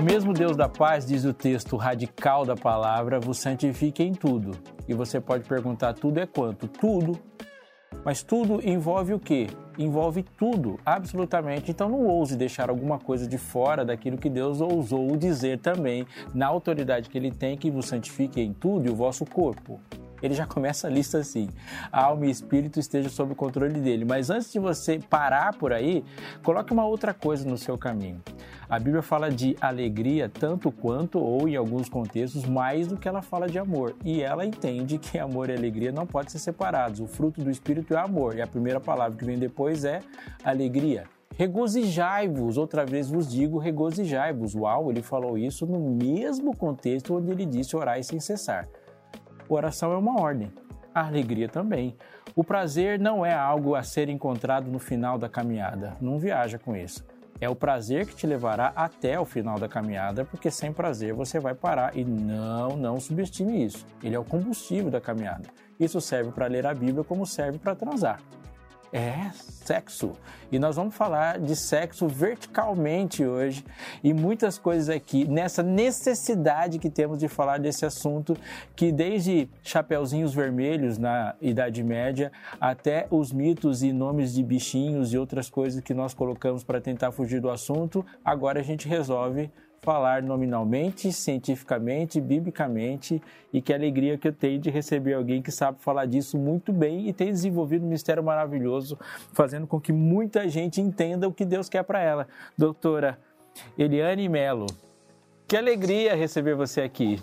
o mesmo Deus da paz, diz o texto radical da palavra, vos santifique em tudo. E você pode perguntar: tudo é quanto? Tudo. Mas tudo envolve o quê? Envolve tudo, absolutamente. Então não ouse deixar alguma coisa de fora daquilo que Deus ousou dizer também, na autoridade que Ele tem, que vos santifique em tudo e o vosso corpo ele já começa a lista assim: alma e espírito estejam sob o controle dele. Mas antes de você parar por aí, coloque uma outra coisa no seu caminho. A Bíblia fala de alegria tanto quanto, ou em alguns contextos, mais do que ela fala de amor. E ela entende que amor e alegria não podem ser separados. O fruto do espírito é amor. E a primeira palavra que vem depois é alegria. Regozijai-vos, outra vez vos digo, regozijai-vos. Uau, ele falou isso no mesmo contexto onde ele disse orai sem cessar. Oração é uma ordem, a alegria também. O prazer não é algo a ser encontrado no final da caminhada, não viaja com isso. É o prazer que te levará até o final da caminhada, porque sem prazer você vai parar e não, não subestime isso. Ele é o combustível da caminhada. Isso serve para ler a Bíblia como serve para transar é sexo. E nós vamos falar de sexo verticalmente hoje e muitas coisas aqui nessa necessidade que temos de falar desse assunto que desde chapeuzinhos vermelhos na Idade Média até os mitos e nomes de bichinhos e outras coisas que nós colocamos para tentar fugir do assunto, agora a gente resolve falar nominalmente, cientificamente, biblicamente e que alegria que eu tenho de receber alguém que sabe falar disso muito bem e tem desenvolvido um mistério maravilhoso, fazendo com que muita gente entenda o que Deus quer para ela. Doutora Eliane Melo, que alegria receber você aqui.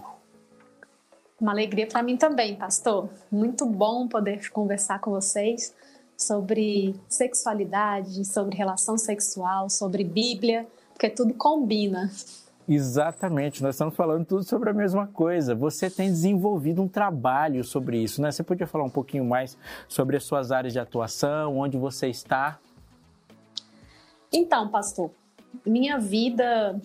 Uma alegria para mim também, pastor. Muito bom poder conversar com vocês sobre sexualidade, sobre relação sexual, sobre Bíblia, porque tudo combina. Exatamente, nós estamos falando tudo sobre a mesma coisa. Você tem desenvolvido um trabalho sobre isso, né? Você podia falar um pouquinho mais sobre as suas áreas de atuação, onde você está? Então, pastor, minha vida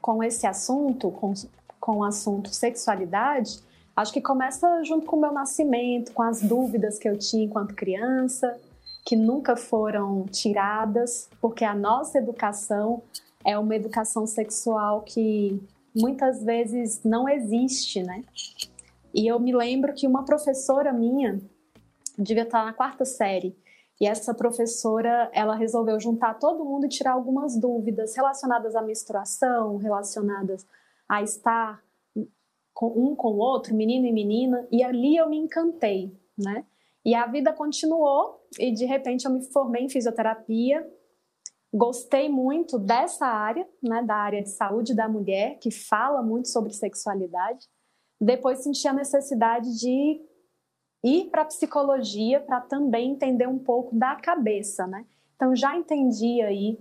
com esse assunto, com, com o assunto sexualidade, acho que começa junto com o meu nascimento, com as dúvidas que eu tinha enquanto criança, que nunca foram tiradas, porque a nossa educação é uma educação sexual que muitas vezes não existe, né? E eu me lembro que uma professora minha devia estar na quarta série. E essa professora, ela resolveu juntar todo mundo e tirar algumas dúvidas relacionadas à menstruação, relacionadas a estar com um com o outro, menino e menina, e ali eu me encantei, né? E a vida continuou e de repente eu me formei em fisioterapia Gostei muito dessa área, né, da área de saúde da mulher, que fala muito sobre sexualidade. Depois senti a necessidade de ir para a psicologia para também entender um pouco da cabeça, né? Então já entendi aí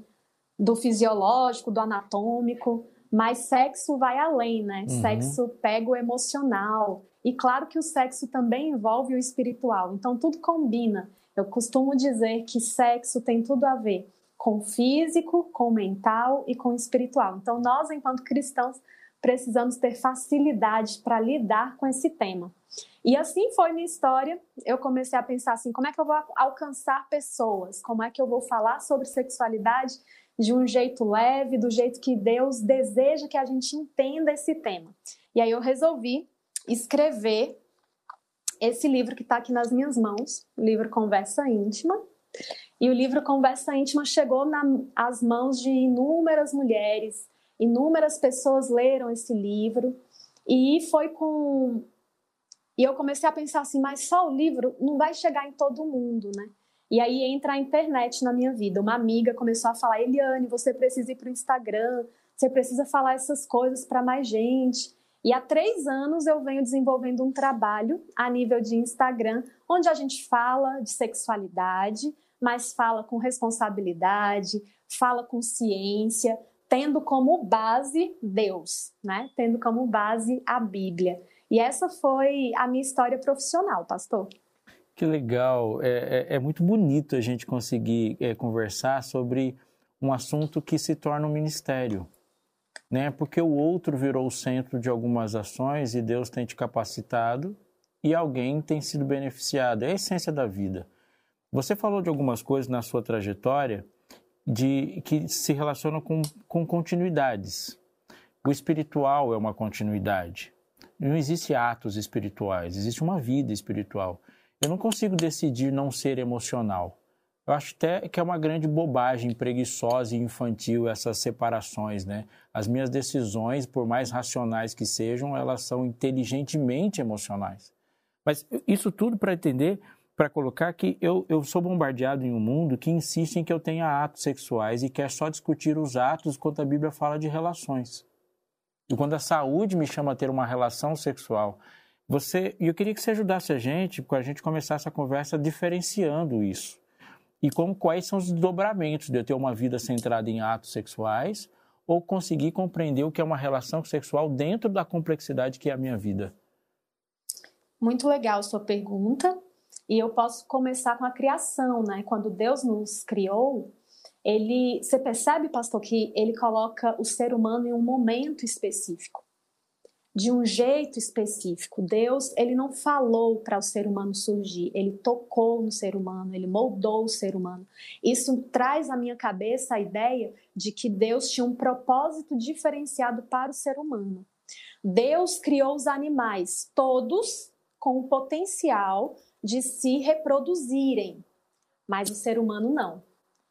do fisiológico, do anatômico, mas sexo vai além, né? Uhum. Sexo pega o emocional. E claro que o sexo também envolve o espiritual. Então tudo combina. Eu costumo dizer que sexo tem tudo a ver com o físico, com o mental e com o espiritual. Então, nós, enquanto cristãos, precisamos ter facilidade para lidar com esse tema. E assim foi minha história. Eu comecei a pensar assim: como é que eu vou alcançar pessoas? Como é que eu vou falar sobre sexualidade de um jeito leve, do jeito que Deus deseja que a gente entenda esse tema? E aí eu resolvi escrever esse livro que está aqui nas minhas mãos, o livro Conversa Íntima. E o livro Conversa Íntima chegou nas mãos de inúmeras mulheres, inúmeras pessoas leram esse livro, e foi com. E eu comecei a pensar assim, mas só o livro não vai chegar em todo mundo, né? E aí entra a internet na minha vida. Uma amiga começou a falar: Eliane, você precisa ir para o Instagram, você precisa falar essas coisas para mais gente. E há três anos eu venho desenvolvendo um trabalho a nível de Instagram, onde a gente fala de sexualidade, mas fala com responsabilidade, fala com ciência, tendo como base Deus, né? Tendo como base a Bíblia. E essa foi a minha história profissional, pastor. Que legal! É, é, é muito bonito a gente conseguir é, conversar sobre um assunto que se torna um ministério, né? Porque o outro virou o centro de algumas ações e Deus tem te capacitado e alguém tem sido beneficiado. É a essência da vida. Você falou de algumas coisas na sua trajetória de que se relacionam com, com continuidades. O espiritual é uma continuidade. Não existe atos espirituais, existe uma vida espiritual. Eu não consigo decidir não ser emocional. Eu acho até que é uma grande bobagem preguiçosa e infantil essas separações, né? As minhas decisões, por mais racionais que sejam, elas são inteligentemente emocionais. Mas isso tudo para entender, para colocar que eu, eu sou bombardeado em um mundo que insiste em que eu tenha atos sexuais e quer só discutir os atos quando a Bíblia fala de relações. E quando a saúde me chama a ter uma relação sexual, você, e eu queria que você ajudasse a gente, para a gente começar essa conversa diferenciando isso e como quais são os desdobramentos de eu ter uma vida centrada em atos sexuais ou conseguir compreender o que é uma relação sexual dentro da complexidade que é a minha vida. Muito legal sua pergunta. E eu posso começar com a criação, né? Quando Deus nos criou, ele, você percebe, pastor, que ele coloca o ser humano em um momento específico de um jeito específico. Deus, ele não falou para o ser humano surgir, ele tocou no ser humano, ele moldou o ser humano. Isso traz à minha cabeça a ideia de que Deus tinha um propósito diferenciado para o ser humano. Deus criou os animais, todos com o potencial de se reproduzirem, mas o ser humano não.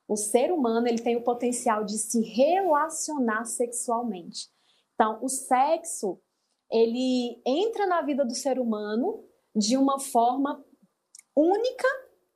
O ser humano ele tem o potencial de se relacionar sexualmente. Então, o sexo ele entra na vida do ser humano de uma forma única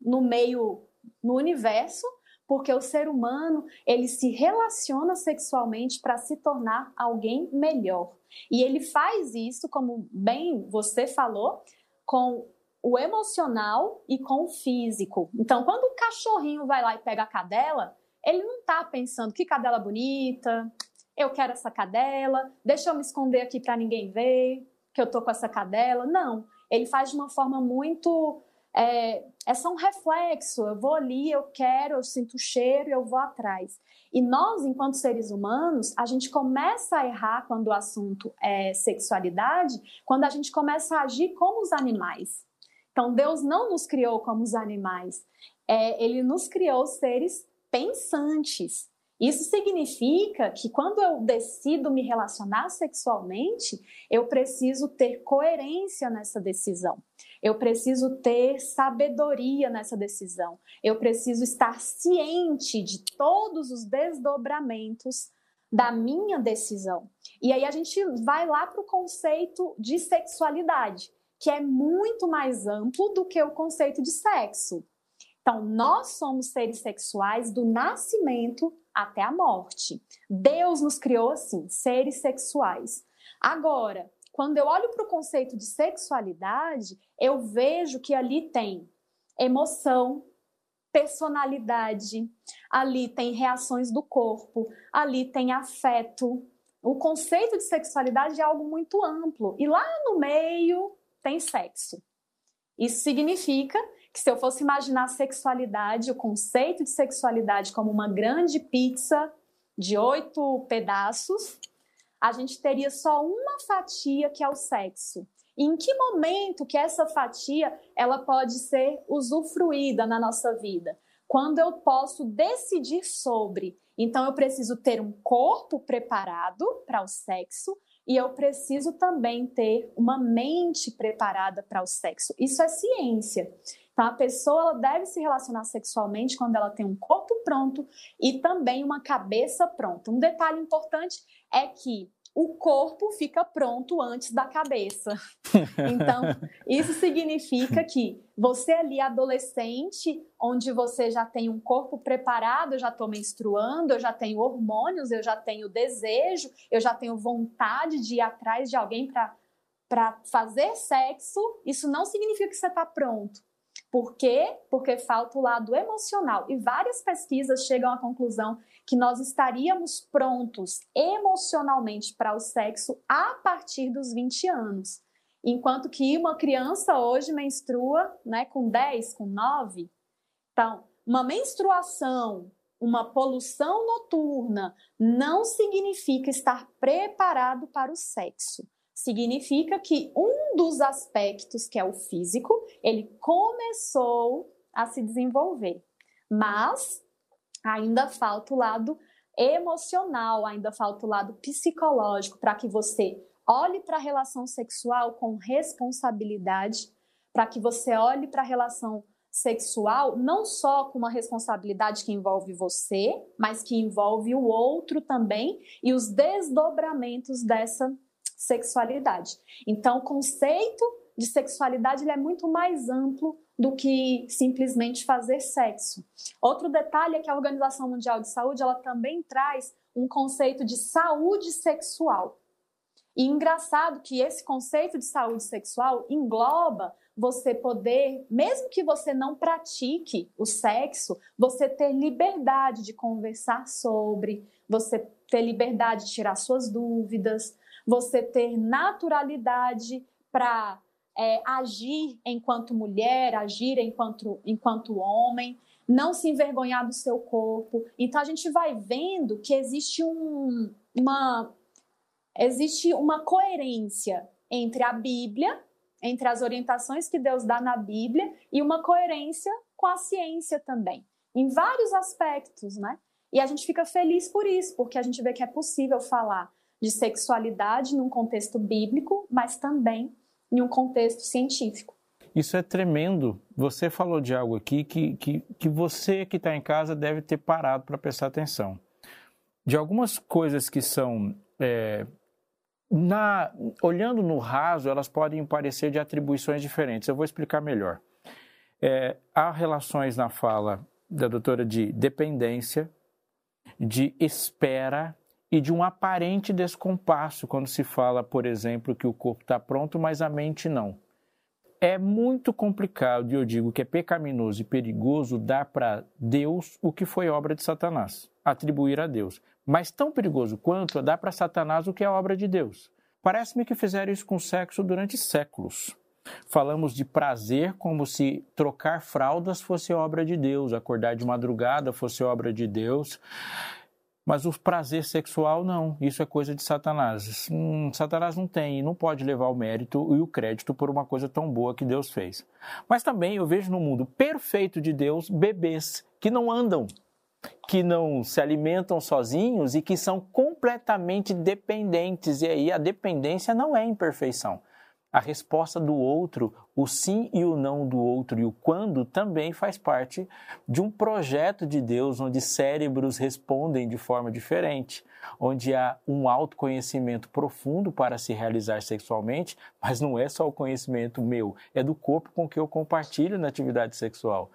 no meio, no universo, porque o ser humano ele se relaciona sexualmente para se tornar alguém melhor. E ele faz isso, como bem você falou, com o emocional e com o físico. Então, quando o cachorrinho vai lá e pega a cadela, ele não está pensando que cadela bonita, eu quero essa cadela, deixa eu me esconder aqui para ninguém ver que eu tô com essa cadela. Não, ele faz de uma forma muito é, é só um reflexo. Eu vou ali, eu quero, eu sinto o cheiro e eu vou atrás. E nós, enquanto seres humanos, a gente começa a errar quando o assunto é sexualidade, quando a gente começa a agir como os animais. Então, Deus não nos criou como os animais. É, ele nos criou seres pensantes. Isso significa que quando eu decido me relacionar sexualmente, eu preciso ter coerência nessa decisão. Eu preciso ter sabedoria nessa decisão. Eu preciso estar ciente de todos os desdobramentos da minha decisão. E aí a gente vai lá para o conceito de sexualidade, que é muito mais amplo do que o conceito de sexo. Então, nós somos seres sexuais do nascimento até a morte. Deus nos criou assim, seres sexuais. Agora, quando eu olho para o conceito de sexualidade, eu vejo que ali tem emoção, personalidade, ali tem reações do corpo, ali tem afeto. O conceito de sexualidade é algo muito amplo. E lá no meio tem sexo. Isso significa que se eu fosse imaginar a sexualidade, o conceito de sexualidade como uma grande pizza de oito pedaços, a gente teria só uma fatia que é o sexo. E em que momento que essa fatia ela pode ser usufruída na nossa vida? Quando eu posso decidir sobre. Então eu preciso ter um corpo preparado para o sexo e eu preciso também ter uma mente preparada para o sexo. Isso é ciência. Então, a pessoa deve se relacionar sexualmente quando ela tem um corpo pronto e também uma cabeça pronta. Um detalhe importante é que o corpo fica pronto antes da cabeça. Então, isso significa que você ali, adolescente, onde você já tem um corpo preparado, eu já estou menstruando, eu já tenho hormônios, eu já tenho desejo, eu já tenho vontade de ir atrás de alguém para fazer sexo, isso não significa que você está pronto. Por quê? Porque falta o lado emocional. E várias pesquisas chegam à conclusão que nós estaríamos prontos emocionalmente para o sexo a partir dos 20 anos. Enquanto que uma criança hoje menstrua né, com 10, com 9. Então, uma menstruação, uma poluição noturna não significa estar preparado para o sexo significa que um dos aspectos, que é o físico, ele começou a se desenvolver. Mas ainda falta o lado emocional, ainda falta o lado psicológico para que você olhe para a relação sexual com responsabilidade, para que você olhe para a relação sexual não só com uma responsabilidade que envolve você, mas que envolve o outro também e os desdobramentos dessa sexualidade. Então, o conceito de sexualidade é muito mais amplo do que simplesmente fazer sexo. Outro detalhe é que a Organização Mundial de Saúde ela também traz um conceito de saúde sexual. E engraçado que esse conceito de saúde sexual engloba você poder, mesmo que você não pratique o sexo, você ter liberdade de conversar sobre, você ter liberdade de tirar suas dúvidas, você ter naturalidade para é, agir enquanto mulher, agir enquanto, enquanto homem, não se envergonhar do seu corpo. Então a gente vai vendo que existe um, uma existe uma coerência entre a Bíblia, entre as orientações que Deus dá na Bíblia e uma coerência com a ciência também, em vários aspectos, né? E a gente fica feliz por isso, porque a gente vê que é possível falar de sexualidade num contexto bíblico, mas também em um contexto científico. Isso é tremendo. Você falou de algo aqui que, que, que você que está em casa deve ter parado para prestar atenção. De algumas coisas que são. É, na, olhando no raso, elas podem parecer de atribuições diferentes. Eu vou explicar melhor. É, há relações na fala da doutora de dependência, de espera e de um aparente descompasso quando se fala, por exemplo, que o corpo está pronto, mas a mente não. É muito complicado, e eu digo que é pecaminoso e perigoso dar para Deus o que foi obra de Satanás, atribuir a Deus. Mas tão perigoso quanto é dar para Satanás o que é obra de Deus. Parece-me que fizeram isso com sexo durante séculos. Falamos de prazer como se trocar fraldas fosse obra de Deus, acordar de madrugada fosse obra de Deus. Mas o prazer sexual não, isso é coisa de Satanás. Hum, Satanás não tem não pode levar o mérito e o crédito por uma coisa tão boa que Deus fez. Mas também eu vejo no mundo perfeito de Deus bebês que não andam, que não se alimentam sozinhos e que são completamente dependentes. E aí a dependência não é imperfeição. A resposta do outro, o sim e o não do outro e o quando também faz parte de um projeto de Deus onde cérebros respondem de forma diferente, onde há um autoconhecimento profundo para se realizar sexualmente, mas não é só o conhecimento meu, é do corpo com que eu compartilho na atividade sexual.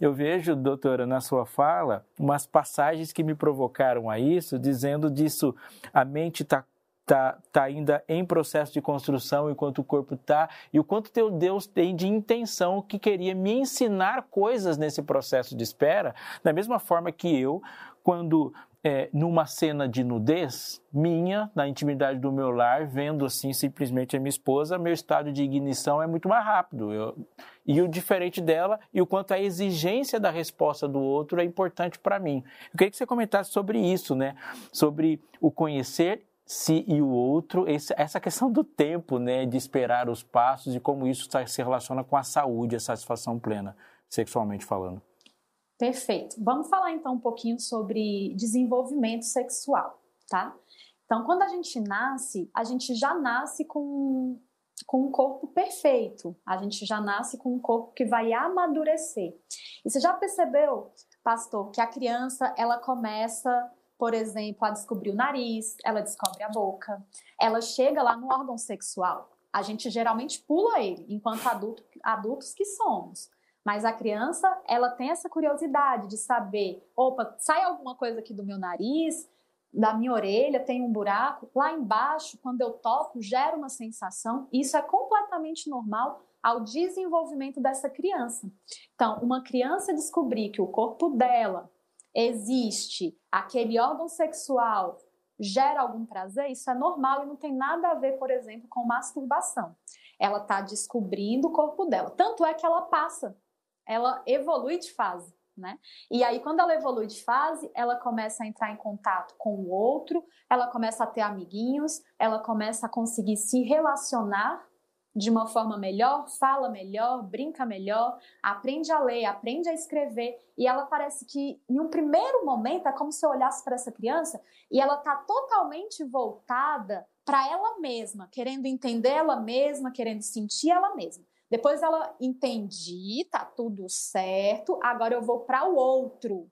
Eu vejo, doutora, na sua fala, umas passagens que me provocaram a isso, dizendo disso, a mente está está tá ainda em processo de construção enquanto o corpo está, e o quanto teu Deus tem de intenção que queria me ensinar coisas nesse processo de espera, da mesma forma que eu, quando é, numa cena de nudez minha, na intimidade do meu lar, vendo assim simplesmente a minha esposa, meu estado de ignição é muito mais rápido. Eu, e o diferente dela e o quanto a exigência da resposta do outro é importante para mim. Eu queria que você comentasse sobre isso, né? Sobre o conhecer se e o outro, esse, essa questão do tempo, né, de esperar os passos e como isso tá, se relaciona com a saúde, a satisfação plena, sexualmente falando. Perfeito. Vamos falar então um pouquinho sobre desenvolvimento sexual, tá? Então, quando a gente nasce, a gente já nasce com, com um corpo perfeito, a gente já nasce com um corpo que vai amadurecer. E você já percebeu, pastor, que a criança ela começa por exemplo, a descobrir o nariz, ela descobre a boca, ela chega lá no órgão sexual. A gente geralmente pula ele, enquanto adulto, adultos que somos. Mas a criança, ela tem essa curiosidade de saber, opa, sai alguma coisa aqui do meu nariz, da minha orelha, tem um buraco, lá embaixo, quando eu toco, gera uma sensação. Isso é completamente normal ao desenvolvimento dessa criança. Então, uma criança descobrir que o corpo dela existe aquele órgão sexual gera algum prazer, isso é normal e não tem nada a ver, por exemplo, com masturbação. Ela está descobrindo o corpo dela. Tanto é que ela passa, ela evolui de fase. Né? E aí, quando ela evolui de fase, ela começa a entrar em contato com o outro, ela começa a ter amiguinhos, ela começa a conseguir se relacionar de uma forma melhor, fala melhor, brinca melhor, aprende a ler, aprende a escrever. E ela parece que, em um primeiro momento, é como se eu olhasse para essa criança e ela está totalmente voltada para ela mesma, querendo entender ela mesma, querendo sentir ela mesma. Depois ela entendi, tá tudo certo, agora eu vou para o outro,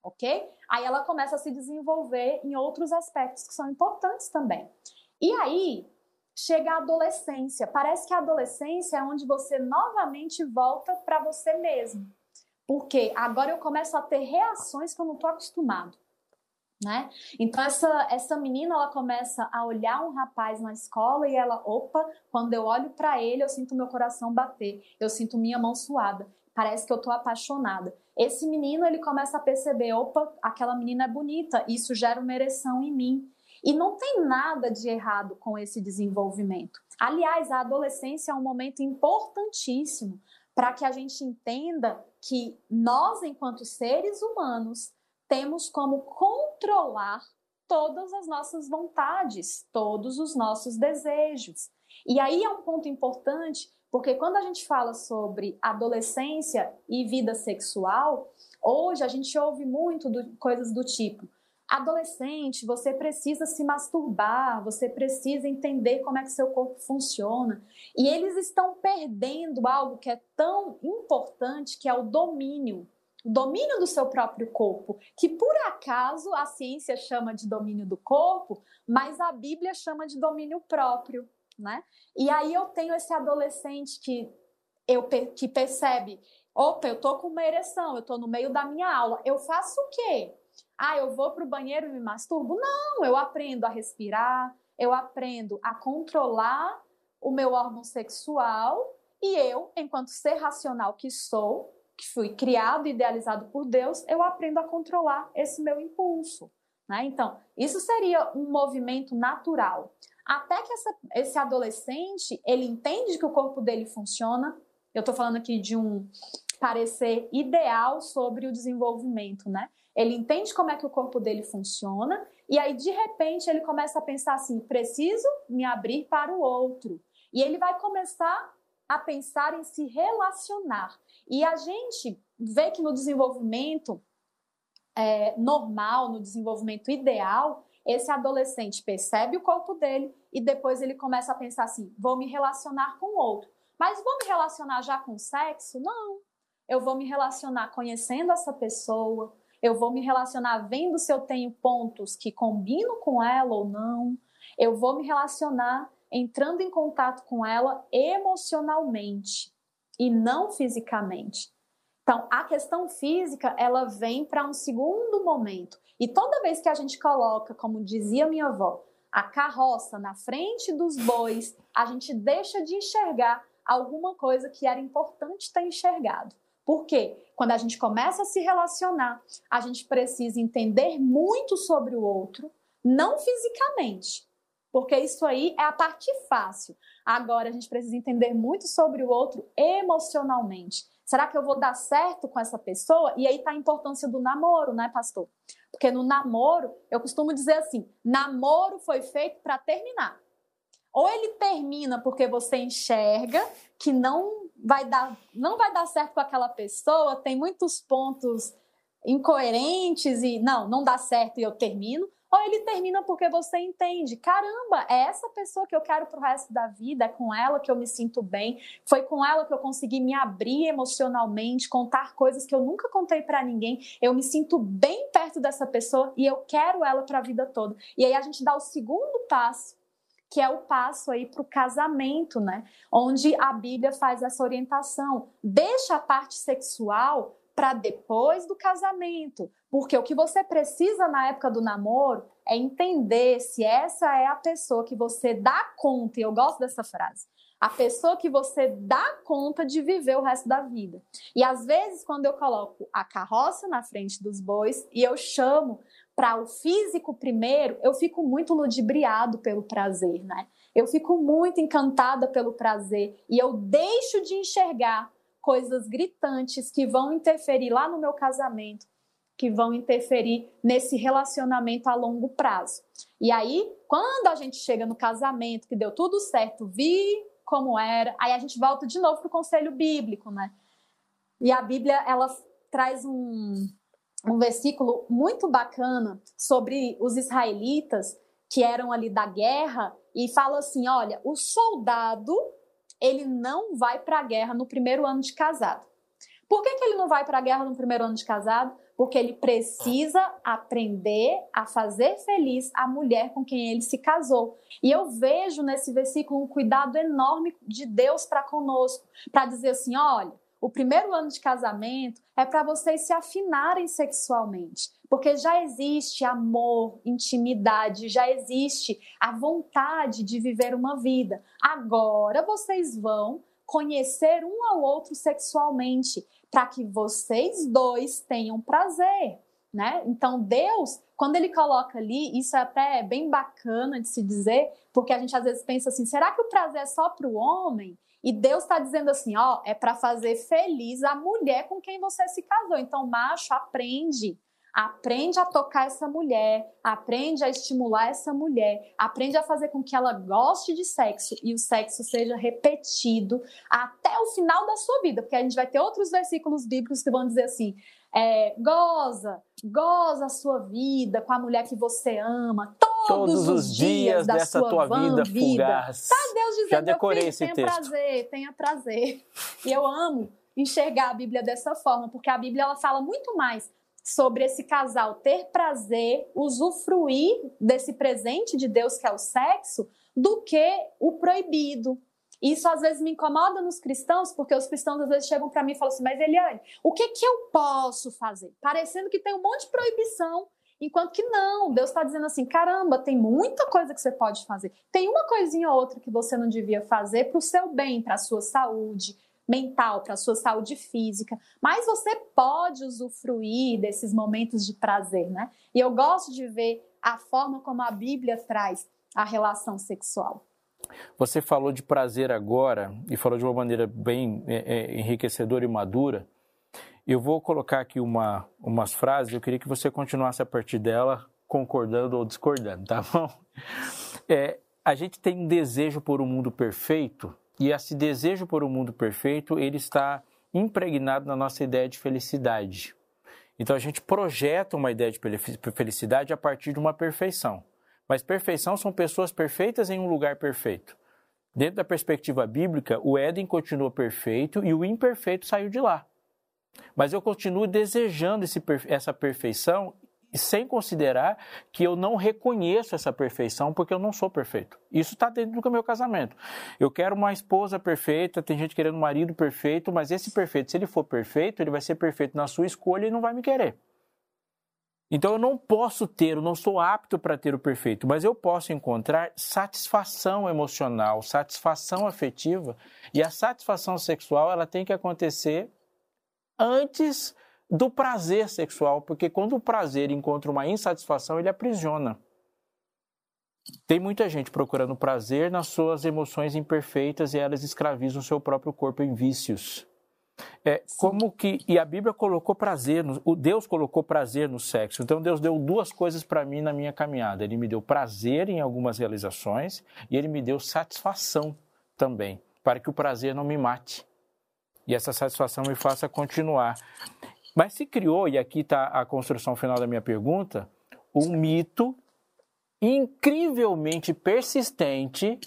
ok? Aí ela começa a se desenvolver em outros aspectos que são importantes também. E aí, chega a adolescência. Parece que a adolescência é onde você novamente volta para você mesmo. Porque agora eu começo a ter reações que eu não estou acostumado. Né? Então essa essa menina ela começa a olhar um rapaz na escola e ela, opa, quando eu olho para ele, eu sinto meu coração bater, eu sinto minha mão suada, parece que eu tô apaixonada. Esse menino ele começa a perceber, opa, aquela menina é bonita, isso gera uma ereção em mim. E não tem nada de errado com esse desenvolvimento. Aliás, a adolescência é um momento importantíssimo para que a gente entenda que nós, enquanto seres humanos, temos como controlar todas as nossas vontades, todos os nossos desejos. E aí é um ponto importante, porque quando a gente fala sobre adolescência e vida sexual, hoje a gente ouve muito do, coisas do tipo: Adolescente, você precisa se masturbar, você precisa entender como é que seu corpo funciona. E eles estão perdendo algo que é tão importante, que é o domínio. O domínio do seu próprio corpo, que por acaso a ciência chama de domínio do corpo, mas a Bíblia chama de domínio próprio, né? E aí eu tenho esse adolescente que eu que percebe, opa, eu tô com uma ereção, eu tô no meio da minha aula, eu faço o quê? Ah, eu vou para o banheiro e me masturbo? Não, eu aprendo a respirar, eu aprendo a controlar o meu órgão sexual e eu, enquanto ser racional que sou, que fui criado e idealizado por Deus, eu aprendo a controlar esse meu impulso. Né? Então, isso seria um movimento natural. Até que essa, esse adolescente, ele entende que o corpo dele funciona. Eu estou falando aqui de um parecer ideal sobre o desenvolvimento, né? Ele entende como é que o corpo dele funciona e aí de repente ele começa a pensar assim: preciso me abrir para o outro. E ele vai começar a pensar em se relacionar. E a gente vê que no desenvolvimento é, normal, no desenvolvimento ideal, esse adolescente percebe o corpo dele e depois ele começa a pensar assim: vou me relacionar com o outro. Mas vou me relacionar já com sexo? Não. Eu vou me relacionar conhecendo essa pessoa, eu vou me relacionar vendo se eu tenho pontos que combinam com ela ou não. Eu vou me relacionar entrando em contato com ela emocionalmente e não fisicamente. Então, a questão física, ela vem para um segundo momento. E toda vez que a gente coloca, como dizia minha avó, a carroça na frente dos bois, a gente deixa de enxergar alguma coisa que era importante ter enxergado. Por quê? Quando a gente começa a se relacionar, a gente precisa entender muito sobre o outro, não fisicamente, porque isso aí é a parte fácil. Agora a gente precisa entender muito sobre o outro emocionalmente. Será que eu vou dar certo com essa pessoa? E aí está a importância do namoro, né, pastor? Porque no namoro, eu costumo dizer assim: namoro foi feito para terminar. Ou ele termina porque você enxerga que não vai dar, não vai dar certo com aquela pessoa, tem muitos pontos incoerentes e não, não dá certo e eu termino. Ou ele termina porque você entende, caramba, é essa pessoa que eu quero pro resto da vida, é com ela que eu me sinto bem, foi com ela que eu consegui me abrir emocionalmente, contar coisas que eu nunca contei para ninguém. Eu me sinto bem perto dessa pessoa e eu quero ela para a vida toda. E aí a gente dá o segundo passo que é o passo aí para o casamento, né? Onde a Bíblia faz essa orientação. Deixa a parte sexual para depois do casamento, porque o que você precisa na época do namoro é entender se essa é a pessoa que você dá conta, e eu gosto dessa frase, a pessoa que você dá conta de viver o resto da vida. E às vezes, quando eu coloco a carroça na frente dos bois e eu chamo para o físico primeiro, eu fico muito ludibriado pelo prazer, né? Eu fico muito encantada pelo prazer e eu deixo de enxergar coisas gritantes que vão interferir lá no meu casamento, que vão interferir nesse relacionamento a longo prazo. E aí, quando a gente chega no casamento, que deu tudo certo, vi como era. Aí a gente volta de novo para o conselho bíblico, né? E a Bíblia, ela traz um, um versículo muito bacana sobre os israelitas que eram ali da guerra e fala assim, olha, o soldado, ele não vai para a guerra no primeiro ano de casado. Por que, que ele não vai para a guerra no primeiro ano de casado? Porque ele precisa aprender a fazer feliz a mulher com quem ele se casou. E eu vejo nesse versículo um cuidado enorme de Deus para conosco, para dizer assim: olha, o primeiro ano de casamento é para vocês se afinarem sexualmente, porque já existe amor, intimidade, já existe a vontade de viver uma vida. Agora vocês vão conhecer um ao outro sexualmente, para que vocês dois tenham prazer. Né? Então, Deus, quando ele coloca ali, isso é até bem bacana de se dizer, porque a gente às vezes pensa assim: será que o prazer é só para o homem? E Deus está dizendo assim: ó, é para fazer feliz a mulher com quem você se casou. Então, macho, aprende. Aprende a tocar essa mulher, aprende a estimular essa mulher, aprende a fazer com que ela goste de sexo e o sexo seja repetido até o final da sua vida, porque a gente vai ter outros versículos bíblicos que vão dizer assim: é, goza, goza a sua vida com a mulher que você ama, todos, todos os dias, dias dessa tua vida, vida fugaz. Tá Deus dizendo, Já decorei filho, esse tenha texto. prazer, tenha prazer. E eu amo enxergar a Bíblia dessa forma, porque a Bíblia ela fala muito mais sobre esse casal ter prazer, usufruir desse presente de Deus que é o sexo, do que o proibido. Isso às vezes me incomoda nos cristãos, porque os cristãos às vezes chegam para mim e falam assim: Mas Eliane, o que, que eu posso fazer? Parecendo que tem um monte de proibição. Enquanto que não, Deus está dizendo assim: caramba, tem muita coisa que você pode fazer. Tem uma coisinha ou outra que você não devia fazer para o seu bem, para a sua saúde, mental, para a sua saúde física, mas você pode usufruir desses momentos de prazer, né? E eu gosto de ver a forma como a Bíblia traz a relação sexual. Você falou de prazer agora e falou de uma maneira bem é, é, enriquecedora e madura. Eu vou colocar aqui uma, umas frases, eu queria que você continuasse a partir dela, concordando ou discordando, tá bom? É, a gente tem um desejo por um mundo perfeito e esse desejo por um mundo perfeito, ele está impregnado na nossa ideia de felicidade. Então a gente projeta uma ideia de felicidade a partir de uma perfeição. Mas perfeição são pessoas perfeitas em um lugar perfeito. Dentro da perspectiva bíblica, o Éden continua perfeito e o imperfeito saiu de lá. Mas eu continuo desejando esse, essa perfeição sem considerar que eu não reconheço essa perfeição porque eu não sou perfeito. Isso está dentro do meu casamento. Eu quero uma esposa perfeita, tem gente querendo um marido perfeito, mas esse perfeito, se ele for perfeito, ele vai ser perfeito na sua escolha e não vai me querer. Então eu não posso ter, eu não sou apto para ter o perfeito, mas eu posso encontrar satisfação emocional, satisfação afetiva, e a satisfação sexual ela tem que acontecer antes do prazer sexual, porque quando o prazer encontra uma insatisfação, ele aprisiona. Tem muita gente procurando prazer nas suas emoções imperfeitas e elas escravizam o seu próprio corpo em vícios. É, como que e a Bíblia colocou prazer, no, o Deus colocou prazer no sexo. Então Deus deu duas coisas para mim na minha caminhada. Ele me deu prazer em algumas realizações e ele me deu satisfação também, para que o prazer não me mate e essa satisfação me faça continuar. Mas se criou, e aqui está a construção final da minha pergunta, um mito incrivelmente persistente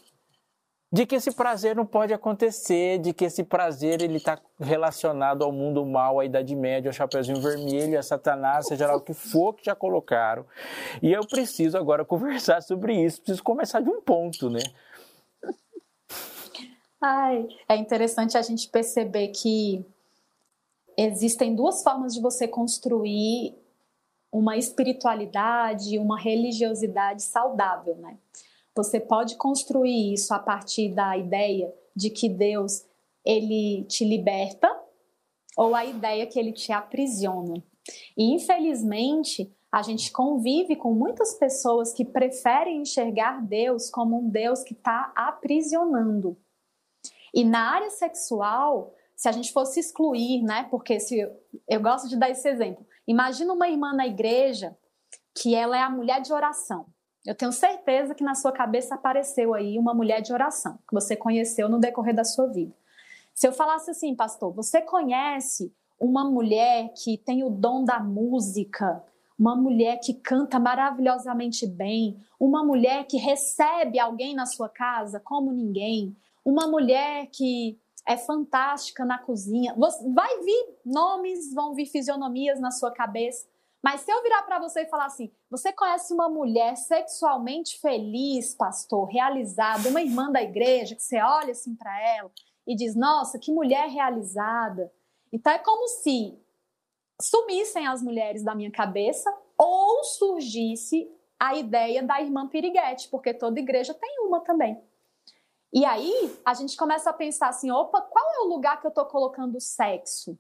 de que esse prazer não pode acontecer, de que esse prazer ele está relacionado ao mundo mal, à Idade Média, ao Chapeuzinho Vermelho, a Satanás, seja lá o que for que já colocaram. E eu preciso agora conversar sobre isso, preciso começar de um ponto, né? Ai, é interessante a gente perceber que existem duas formas de você construir uma espiritualidade, uma religiosidade saudável, né? Você pode construir isso a partir da ideia de que Deus ele te liberta ou a ideia que ele te aprisiona. E infelizmente, a gente convive com muitas pessoas que preferem enxergar Deus como um Deus que está aprisionando. E na área sexual, se a gente fosse excluir, né? Porque se eu gosto de dar esse exemplo. Imagina uma irmã na igreja que ela é a mulher de oração. Eu tenho certeza que na sua cabeça apareceu aí uma mulher de oração, que você conheceu no decorrer da sua vida. Se eu falasse assim, pastor, você conhece uma mulher que tem o dom da música, uma mulher que canta maravilhosamente bem, uma mulher que recebe alguém na sua casa como ninguém, uma mulher que é fantástica na cozinha. Vai vir nomes, vão vir fisionomias na sua cabeça. Mas se eu virar para você e falar assim: você conhece uma mulher sexualmente feliz, pastor, realizada, uma irmã da igreja, que você olha assim para ela e diz: nossa, que mulher realizada. Então é como se sumissem as mulheres da minha cabeça ou surgisse a ideia da irmã piriguete, porque toda igreja tem uma também. E aí a gente começa a pensar assim: opa, qual é o lugar que eu estou colocando o sexo?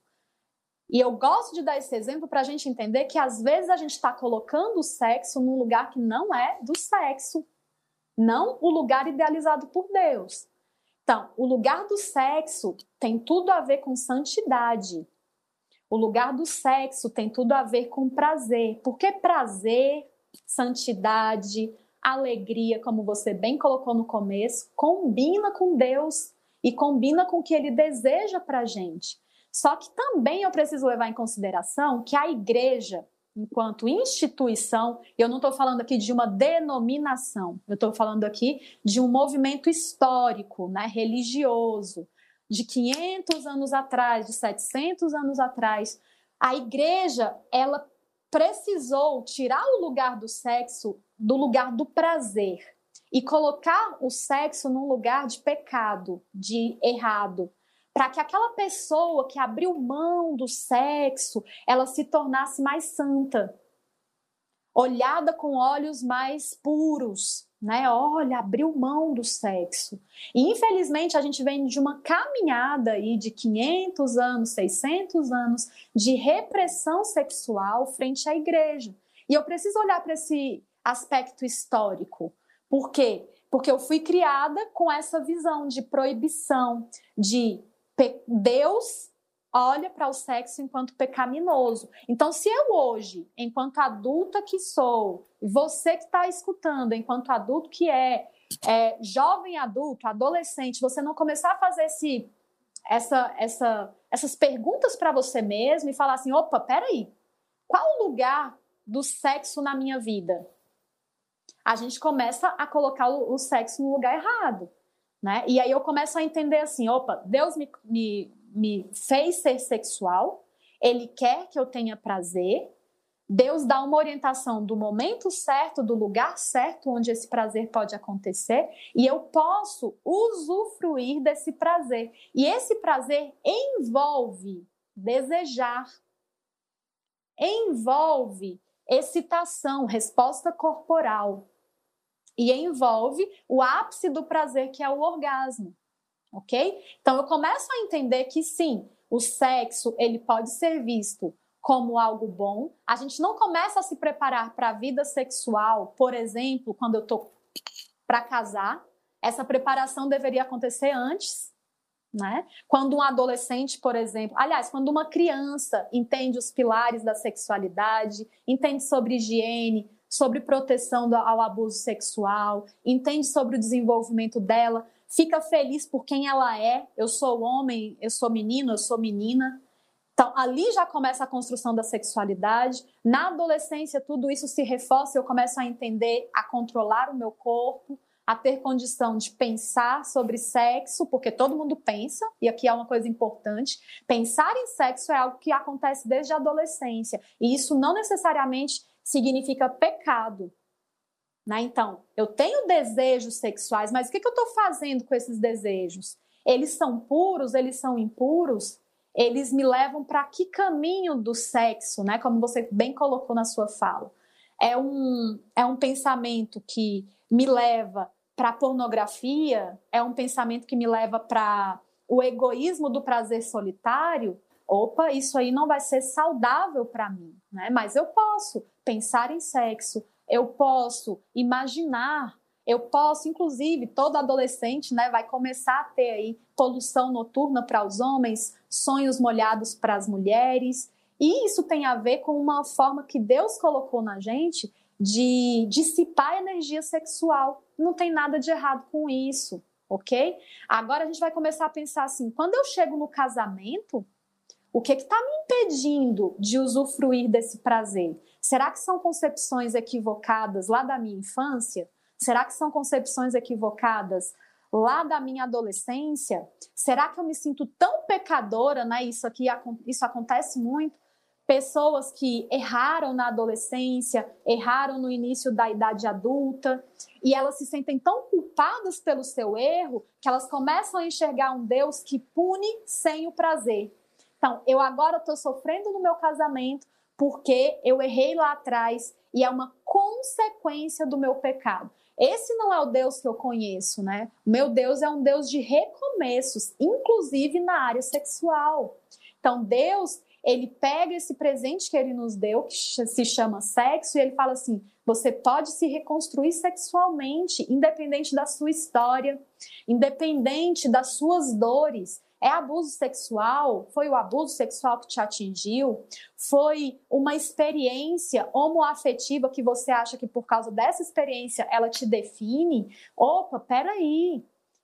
E eu gosto de dar esse exemplo para a gente entender que às vezes a gente está colocando o sexo num lugar que não é do sexo, não o lugar idealizado por Deus. Então, o lugar do sexo tem tudo a ver com santidade. O lugar do sexo tem tudo a ver com prazer. Porque prazer, santidade, alegria, como você bem colocou no começo, combina com Deus e combina com o que ele deseja para gente. Só que também eu preciso levar em consideração que a igreja, enquanto instituição, eu não estou falando aqui de uma denominação, eu estou falando aqui de um movimento histórico, né, religioso, de 500 anos atrás, de 700 anos atrás. A igreja, ela precisou tirar o lugar do sexo do lugar do prazer e colocar o sexo num lugar de pecado, de errado, para que aquela pessoa que abriu mão do sexo, ela se tornasse mais santa, olhada com olhos mais puros, né? Olha, abriu mão do sexo. E infelizmente a gente vem de uma caminhada aí de 500 anos, 600 anos de repressão sexual frente à igreja. E eu preciso olhar para esse aspecto histórico. Por quê? Porque eu fui criada com essa visão de proibição, de Deus olha para o sexo enquanto pecaminoso. Então, se eu hoje, enquanto adulta que sou, você que está escutando, enquanto adulto que é, é, jovem adulto, adolescente, você não começar a fazer esse, essa, essa, essas perguntas para você mesmo e falar assim: opa, peraí, qual o lugar do sexo na minha vida? a gente começa a colocar o, o sexo no lugar errado. Né? E aí eu começo a entender assim: opa, Deus me, me, me fez ser sexual, Ele quer que eu tenha prazer, Deus dá uma orientação do momento certo, do lugar certo onde esse prazer pode acontecer, e eu posso usufruir desse prazer. E esse prazer envolve desejar, envolve excitação, resposta corporal e envolve o ápice do prazer que é o orgasmo, ok? Então eu começo a entender que sim, o sexo ele pode ser visto como algo bom. A gente não começa a se preparar para a vida sexual, por exemplo, quando eu tô para casar. Essa preparação deveria acontecer antes, né? Quando um adolescente, por exemplo, aliás, quando uma criança entende os pilares da sexualidade, entende sobre higiene, sobre proteção ao abuso sexual, entende sobre o desenvolvimento dela, fica feliz por quem ela é. Eu sou homem, eu sou menino, eu sou menina. Então, ali já começa a construção da sexualidade. Na adolescência, tudo isso se reforça, eu começo a entender, a controlar o meu corpo, a ter condição de pensar sobre sexo, porque todo mundo pensa, e aqui é uma coisa importante: pensar em sexo é algo que acontece desde a adolescência, e isso não necessariamente significa pecado. Né? Então, eu tenho desejos sexuais, mas o que, que eu estou fazendo com esses desejos? Eles são puros, eles são impuros? Eles me levam para que caminho do sexo, né? Como você bem colocou na sua fala. É um, é um pensamento que me leva para a pornografia? É um pensamento que me leva para o egoísmo do prazer solitário? Opa, isso aí não vai ser saudável para mim, né? Mas eu posso pensar em sexo, eu posso imaginar, eu posso, inclusive, todo adolescente né, vai começar a ter aí poluição noturna para os homens, sonhos molhados para as mulheres. E isso tem a ver com uma forma que Deus colocou na gente de dissipar energia sexual. Não tem nada de errado com isso, ok? Agora a gente vai começar a pensar assim: quando eu chego no casamento, o que está me impedindo de usufruir desse prazer? Será que são concepções equivocadas lá da minha infância? Será que são concepções equivocadas lá da minha adolescência? Será que eu me sinto tão pecadora, né? Isso aqui isso acontece muito. Pessoas que erraram na adolescência, erraram no início da idade adulta, e elas se sentem tão culpadas pelo seu erro que elas começam a enxergar um Deus que pune sem o prazer. Então, eu agora estou sofrendo no meu casamento porque eu errei lá atrás e é uma consequência do meu pecado. Esse não é o Deus que eu conheço, né? Meu Deus é um Deus de recomeços, inclusive na área sexual. Então, Deus, ele pega esse presente que ele nos deu, que se chama sexo, e ele fala assim: você pode se reconstruir sexualmente, independente da sua história, independente das suas dores. É abuso sexual? Foi o abuso sexual que te atingiu? Foi uma experiência homoafetiva que você acha que por causa dessa experiência ela te define? Opa, peraí.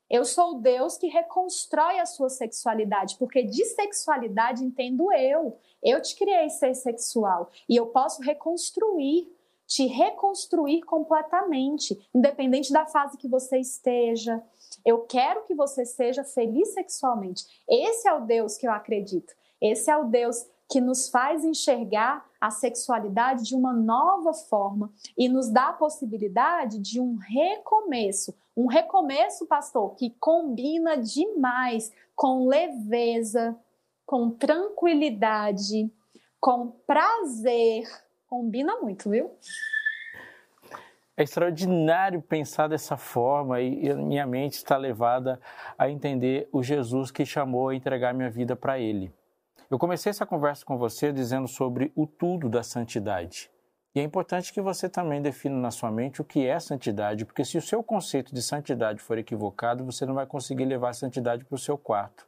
Eu sou o Deus que reconstrói a sua sexualidade, porque de sexualidade entendo eu. Eu te criei ser sexual e eu posso reconstruir te reconstruir completamente, independente da fase que você esteja. Eu quero que você seja feliz sexualmente. Esse é o Deus que eu acredito. Esse é o Deus que nos faz enxergar a sexualidade de uma nova forma e nos dá a possibilidade de um recomeço. Um recomeço, pastor, que combina demais com leveza, com tranquilidade, com prazer Combina muito, viu? É extraordinário pensar dessa forma e minha mente está levada a entender o Jesus que chamou a entregar minha vida para Ele. Eu comecei essa conversa com você dizendo sobre o tudo da santidade. E é importante que você também defina na sua mente o que é santidade, porque se o seu conceito de santidade for equivocado, você não vai conseguir levar a santidade para o seu quarto.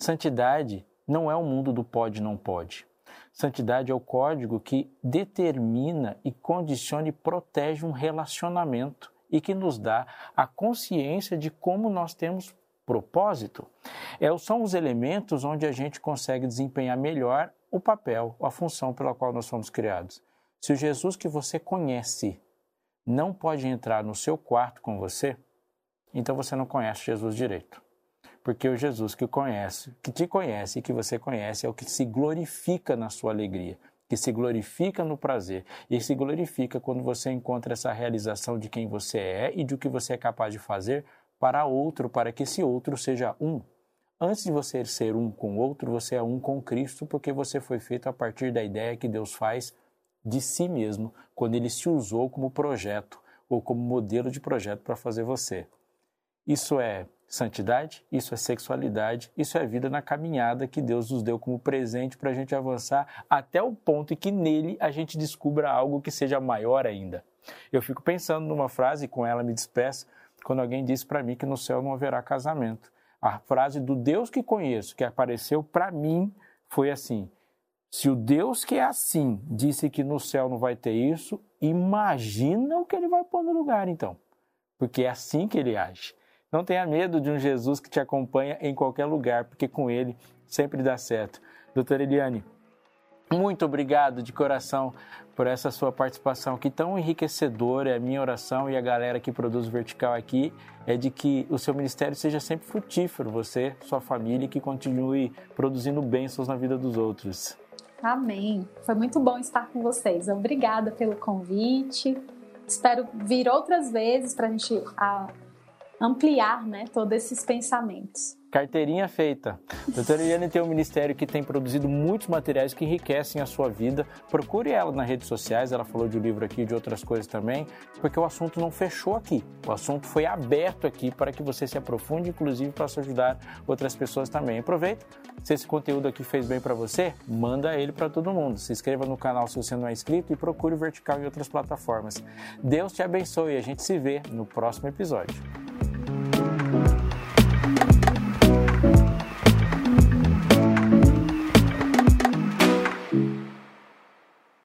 Santidade não é o mundo do pode não pode. Santidade é o código que determina e condiciona e protege um relacionamento e que nos dá a consciência de como nós temos propósito. É, são os elementos onde a gente consegue desempenhar melhor o papel, a função pela qual nós fomos criados. Se o Jesus que você conhece não pode entrar no seu quarto com você, então você não conhece Jesus direito. Porque o Jesus que conhece, que te conhece e que você conhece é o que se glorifica na sua alegria, que se glorifica no prazer e se glorifica quando você encontra essa realização de quem você é e de que você é capaz de fazer para outro, para que esse outro seja um. Antes de você ser um com o outro, você é um com Cristo, porque você foi feito a partir da ideia que Deus faz de si mesmo, quando ele se usou como projeto ou como modelo de projeto para fazer você. Isso é santidade, isso é sexualidade, isso é vida na caminhada que Deus nos deu como presente para a gente avançar até o ponto em que nele a gente descubra algo que seja maior ainda. Eu fico pensando numa frase, e com ela me despeço, quando alguém disse para mim que no céu não haverá casamento. A frase do Deus que conheço, que apareceu para mim, foi assim: se o Deus que é assim disse que no céu não vai ter isso, imagina o que ele vai pôr no lugar então. Porque é assim que ele age. Não tenha medo de um Jesus que te acompanha em qualquer lugar, porque com ele sempre dá certo. Doutora Eliane, muito obrigado de coração por essa sua participação aqui tão enriquecedora. É a minha oração e a galera que produz Vertical aqui é de que o seu ministério seja sempre frutífero, você, sua família, que continue produzindo bênçãos na vida dos outros. Amém. Foi muito bom estar com vocês. Obrigada pelo convite. Espero vir outras vezes para a gente ampliar né, todos esses pensamentos. Carteirinha feita. Doutora Eliane tem um ministério que tem produzido muitos materiais que enriquecem a sua vida. Procure ela nas redes sociais, ela falou de um livro aqui e de outras coisas também, porque o assunto não fechou aqui. O assunto foi aberto aqui para que você se aprofunde, inclusive para ajudar outras pessoas também. Aproveita, se esse conteúdo aqui fez bem para você, manda ele para todo mundo. Se inscreva no canal se você não é inscrito e procure o Vertical em outras plataformas. Deus te abençoe e a gente se vê no próximo episódio.